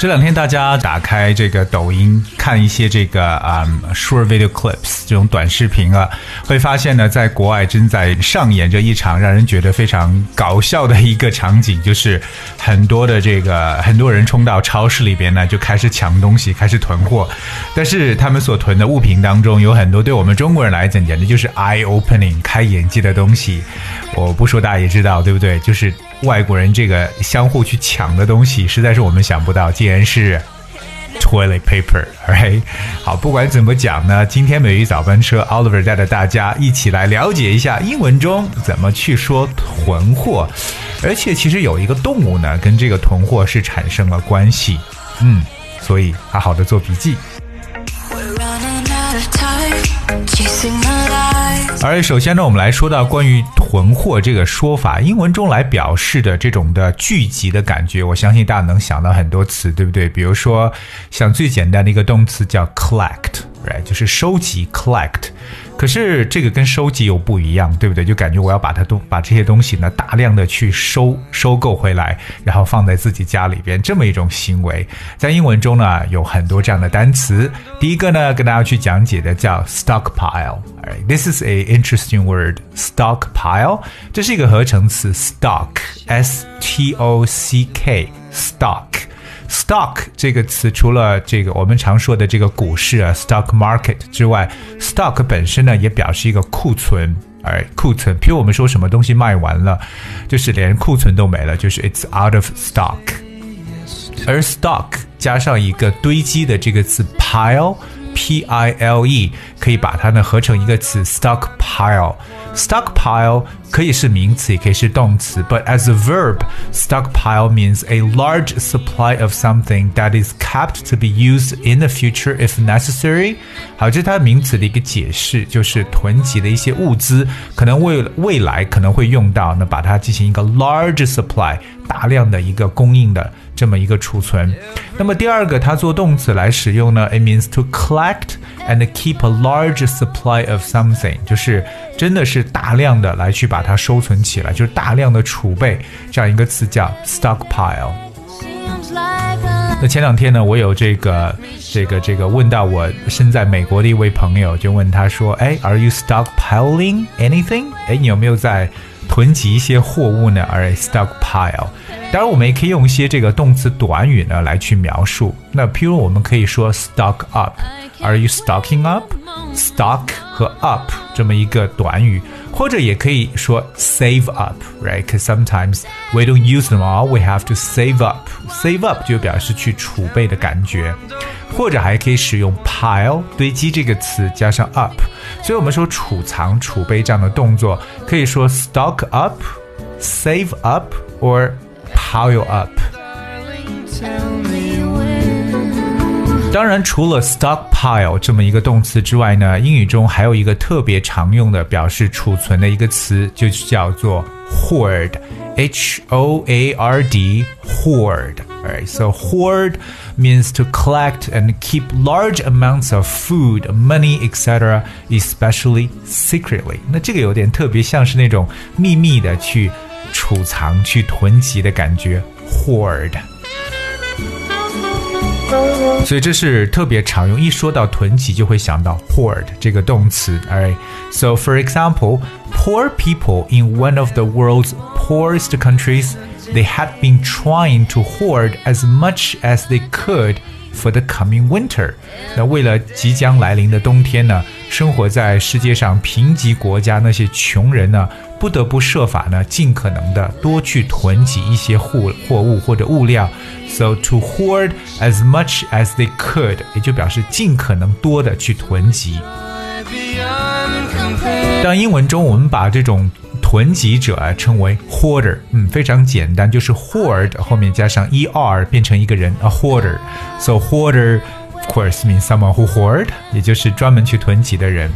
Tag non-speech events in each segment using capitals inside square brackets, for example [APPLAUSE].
这两天大家打开这个抖音看一些这个啊、short video clips 这种短视频啊，会发现呢，在国外正在上演着一场让人觉得非常搞笑的一个场景，就是很多的这个很多人冲到超市里边呢，就开始抢东西，开始囤货。但是他们所囤的物品当中，有很多对我们中国人来讲，简直就是 eye opening 开眼界的东西。我不说大家也知道，对不对？就是外国人这个相互去抢的东西，实在是我们想不到，竟然是 toilet paper，right？[LAUGHS] 好，不管怎么讲呢，今天美语早班车 Oliver 带着大家一起来了解一下英文中怎么去说囤货，而且其实有一个动物呢，跟这个囤货是产生了关系，嗯，所以好好的做笔记。而首先呢，我们来说到关于囤货这个说法，英文中来表示的这种的聚集的感觉，我相信大家能想到很多词，对不对？比如说，像最简单的一个动词叫 collect，right，就是收集 collect。可是这个跟收集又不一样，对不对？就感觉我要把它都把这些东西呢，大量的去收收购回来，然后放在自己家里边，这么一种行为，在英文中呢有很多这样的单词。第一个呢，跟大家去讲解的叫 stockpile。This is a interesting word, stockpile。这是一个合成词，stock，s t o c k，stock。Stock 这个词除了这个我们常说的这个股市啊 stock market 之外，stock 本身呢也表示一个库存，哎，库存。譬如我们说什么东西卖完了，就是连库存都没了，就是 it's out of stock。而 stock 加上一个堆积的这个词 pile。P I L E 可以把它呢合成一个词 stockpile stockpile。stockpile 可以是名词，也可以是动词，but as a verb, stockpile means a large supply of something that is kept to be used in the future if necessary。好，这是它名词的一个解释，就是囤积的一些物资，可能未未来可能会用到，那把它进行一个 large supply，大量的一个供应的这么一个储存。那么第二个，它做动词来使用呢，it means to collect and keep a large supply of something，就是 真的是大量的来去把它收存起来，就是大量的储备，这样一个词叫 stockpile。那前两天呢，我有这个这个这个问到我身在美国的一位朋友，就问他说：“哎，Are you stockpiling anything？哎，你有没有在囤积一些货物呢？”而 stockpile。当然，我们也可以用一些这个动词短语呢来去描述。那譬如我们可以说 stock up，Are you stocking up？stock 和 up 这么一个短语，或者也可以说 save up，right？Because sometimes we don't use them all，we have to save up。save up 就表示去储备的感觉，或者还可以使用 pile 堆积这个词加上 up。所以我们说储藏、储备这样的动作，可以说 stock up，save up，or pile up。当然，除了 stockpile 这么一个动词之外呢，英语中还有一个特别常用的表示储存的一个词，就叫做 hoard，h o a r d hoard。Alright, so hoard means to collect and keep large amounts of food, money, etc., especially secretly. 那这个有点特别像是那种秘密的去储藏、去囤积的感觉，hoard。所以这是特别常用，一说到囤积就会想到 hoard 这个动词。Alright, so for example, poor people in one of the world's poorest countries, they had been trying to hoard as much as they could for the coming winter。那为了即将来临的冬天呢，生活在世界上贫瘠国家那些穷人呢，不得不设法呢，尽可能的多去囤积一些货货物或者物料。So to hoard as much as they could，也就表示尽可能多的去囤积。当英文中我们把这种 囤积者称为 hoarder，嗯，非常简单，就是 hoard 后面加上 er 变成一个人 a hoarder。So hoarder of course means someone who hoard，也就是专门去囤积的人。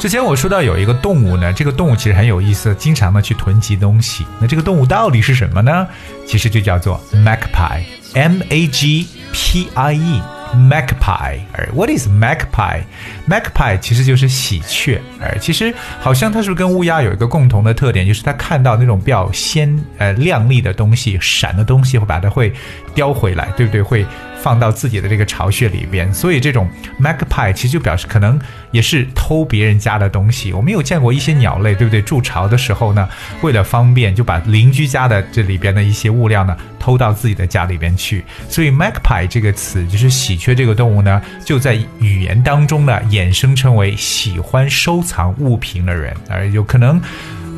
之前我说到有一个动物呢，这个动物其实很有意思，经常的去囤积东西。那这个动物到底是什么呢？其实就叫做 magpie，m a g p i e。magpie。而 What is magpie？magpie 其实就是喜鹊。而其实好像它是不是跟乌鸦有一个共同的特点，就是它看到那种比较鲜呃亮丽的东西、闪的东西，会把它会叼回来，对不对？会。放到自己的这个巢穴里边，所以这种 magpie 其实就表示可能也是偷别人家的东西。我们有见过一些鸟类，对不对？筑巢的时候呢，为了方便，就把邻居家的这里边的一些物料呢偷到自己的家里边去。所以 magpie 这个词就是喜鹊这个动物呢，就在语言当中呢衍生成为喜欢收藏物品的人，而有可能。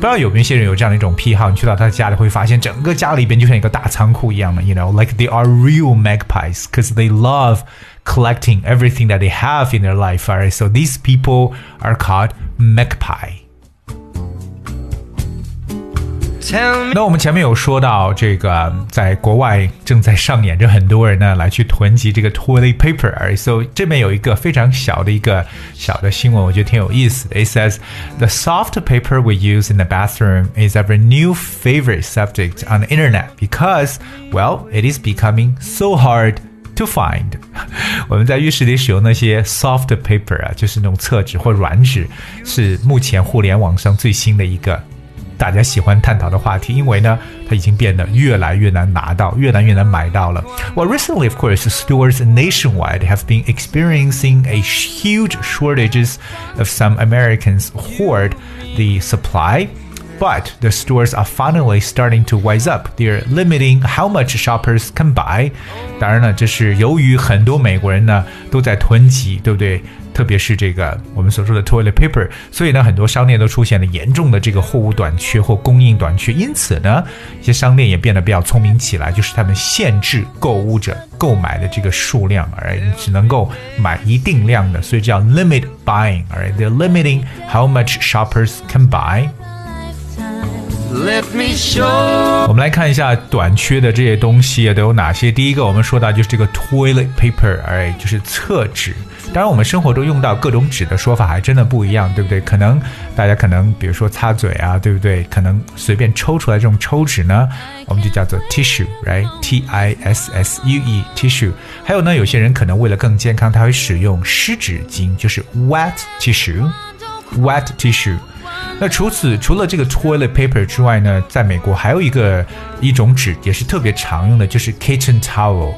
不知道有没有些人有这样的一种癖好，你去到他家里会发现整个家里边就像一个大仓库一样的，you know, like they are real magpies because they love collecting everything that they have in their life. Alright, so these people are called magpie. 那我们前面有说到，这个在国外正在上演着很多人呢来去囤积这个 toilet paper。So 这边有一个非常小的一个小的新闻，我觉得挺有意思的。It says the soft paper we use in the bathroom is our new favorite subject on the internet because, well, it is becoming so hard to find。我们在浴室里使用那些 soft [LAUGHS] paper 啊，就是那种厕纸或软纸，是目前互联网上最新的一个。 大家喜欢探讨的话题，因为呢，它已经变得越来越难拿到，越来越难买到了。Well, recently, of course, stores nationwide have been experiencing a huge shortages of some Americans hoard the supply. But the stores are finally starting to wise up. They're limiting how much shoppers can buy. 当然了，这是由于很多美国人呢都在囤积，对不对？特别是这个我们所说的 toilet paper，所以呢，很多商店都出现了严重的这个货物短缺或供应短缺。因此呢，一些商店也变得比较聪明起来，就是他们限制购物者购买的这个数量，而只能够买一定量的，所以叫 limit buying。而 they're limiting how much shoppers can buy。 Let me show 我们来看一下短缺的这些东西都有哪些。第一个，我们说到就是这个 toilet paper，哎，就是厕纸。当然，我们生活中用到各种纸的说法还真的不一样，对不对？可能大家可能比如说擦嘴啊，对不对？可能随便抽出来这种抽纸呢，我们就叫做 tissue，right？T I S S U E，tissue。还有呢，有些人可能为了更健康，他会使用湿纸巾，就是 wet tissue，wet tissue。那除此除了这个 toilet paper 之外呢，在美国还有一个一种纸也是特别常用的，就是 kitchen towel。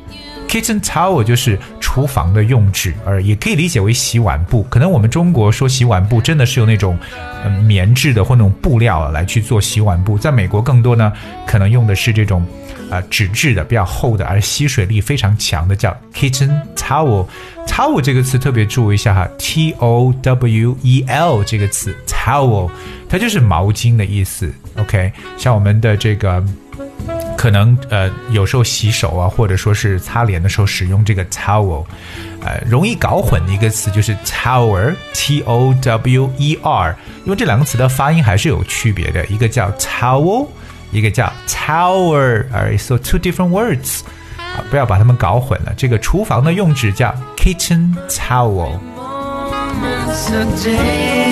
Kitchen towel 就是厨房的用纸，而也可以理解为洗碗布。可能我们中国说洗碗布真的是用那种嗯棉质的或那种布料来去做洗碗布，在美国更多呢，可能用的是这种啊纸质的比较厚的，而吸水力非常强的叫 kitchen towel。towel 这个词特别注意一下哈，t o w e l 这个词 towel 它就是毛巾的意思。OK，像我们的这个。可能呃有时候洗手啊，或者说是擦脸的时候使用这个 towel，呃容易搞混的一个词就是 tower，t o w e r，因为这两个词的发音还是有区别的，一个叫 towel，一个叫 tower，而 so two different words，啊不要把它们搞混了。这个厨房的用纸叫 kitchen towel。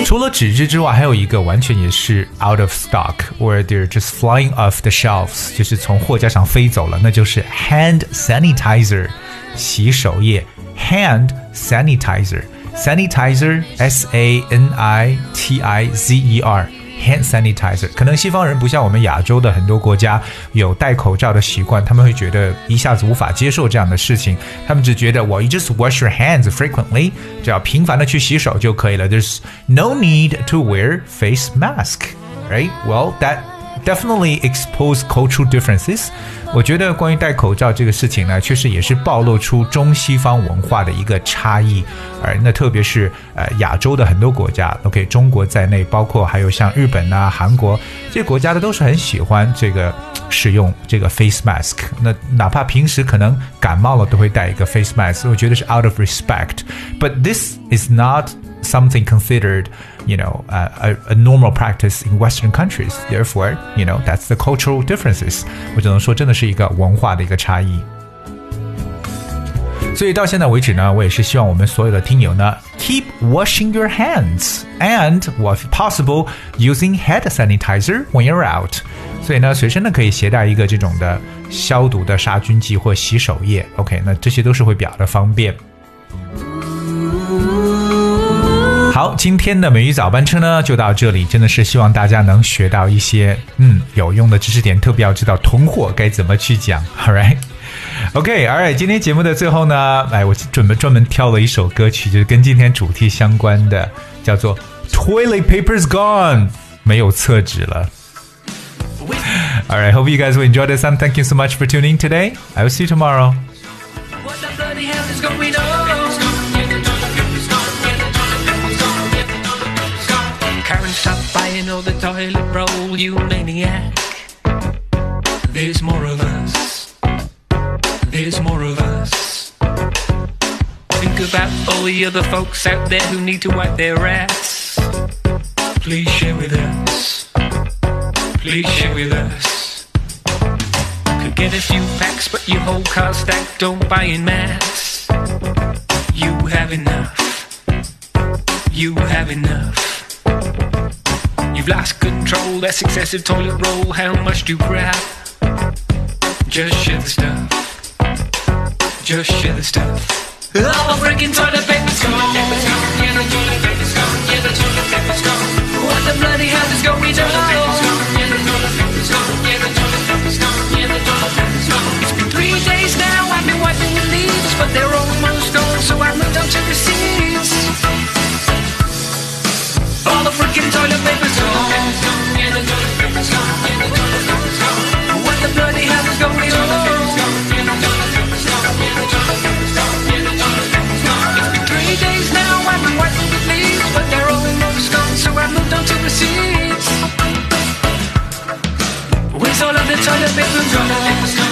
除了纸质之外，还有一个完全也是 out of stock，where they're just flying off the shelves，就是从货架上飞走了，那就是 hand sanitizer，洗手液，hand sanitizer，sanitizer，s a n i t i z e r。hand sanitizer，可能西方人不像我们亚洲的很多国家有戴口罩的习惯，他们会觉得一下子无法接受这样的事情。他们只觉得我 you just wash your hands frequently，只要频繁的去洗手就可以了。There's no need to wear face mask, right? Well, that definitely expose cultural differences。我觉得关于戴口罩这个事情呢，确实也是暴露出中西方文化的一个差异。而那特别是呃亚洲的很多国家，OK，中国在内，包括还有像日本呐、韩国这些国家的，都是很喜欢这个使用这个 face mask。那哪怕平时可能感冒了，都会戴一个 face mask。我觉得是 out of respect。But this is not something considered, you know, a, a, normal practice in Western countries. Therefore, you know, that's the cultural differences. 我只能说，真的是一个文化的一个差异。所以到现在为止呢，我也是希望我们所有的听友呢，keep washing your hands and, if possible, using hand sanitizer when you're out。所以呢，随身呢可以携带一个这种的消毒的杀菌剂或洗手液。OK，那这些都是会比较的方便。 好，今天的美语早班车呢就到这里，真的是希望大家能学到一些嗯有用的知识点，特别要知道囤货该怎么去讲。All right。OK，All right，今天节目的最后呢，哎，我准备专门挑了一首歌曲，就是跟今天主题相关的，叫做《Toilet Paper's Gone》，没有厕纸了。All right, hope you guys will enjoy this and thank you so much for tuning today. I will see you tomorrow. All the toilet roll, you maniac. There's more of us. There's more of us. Think about all the other folks out there who need to wipe their ass. Please share with us. Please share with us. Could get a few packs, but your whole car stack don't buy in mass. You have enough. You have enough. You've lost control, that's excessive toilet roll. How much do you grab? Just share the stuff. Just share the stuff. Oh, freaking toilet paper's gone. Yeah, the toilet paper's gone. Yeah, the toilet paper's gone. What the bloody hell is going on? Toilet paper's. Yeah, the toilet paper's paper drop.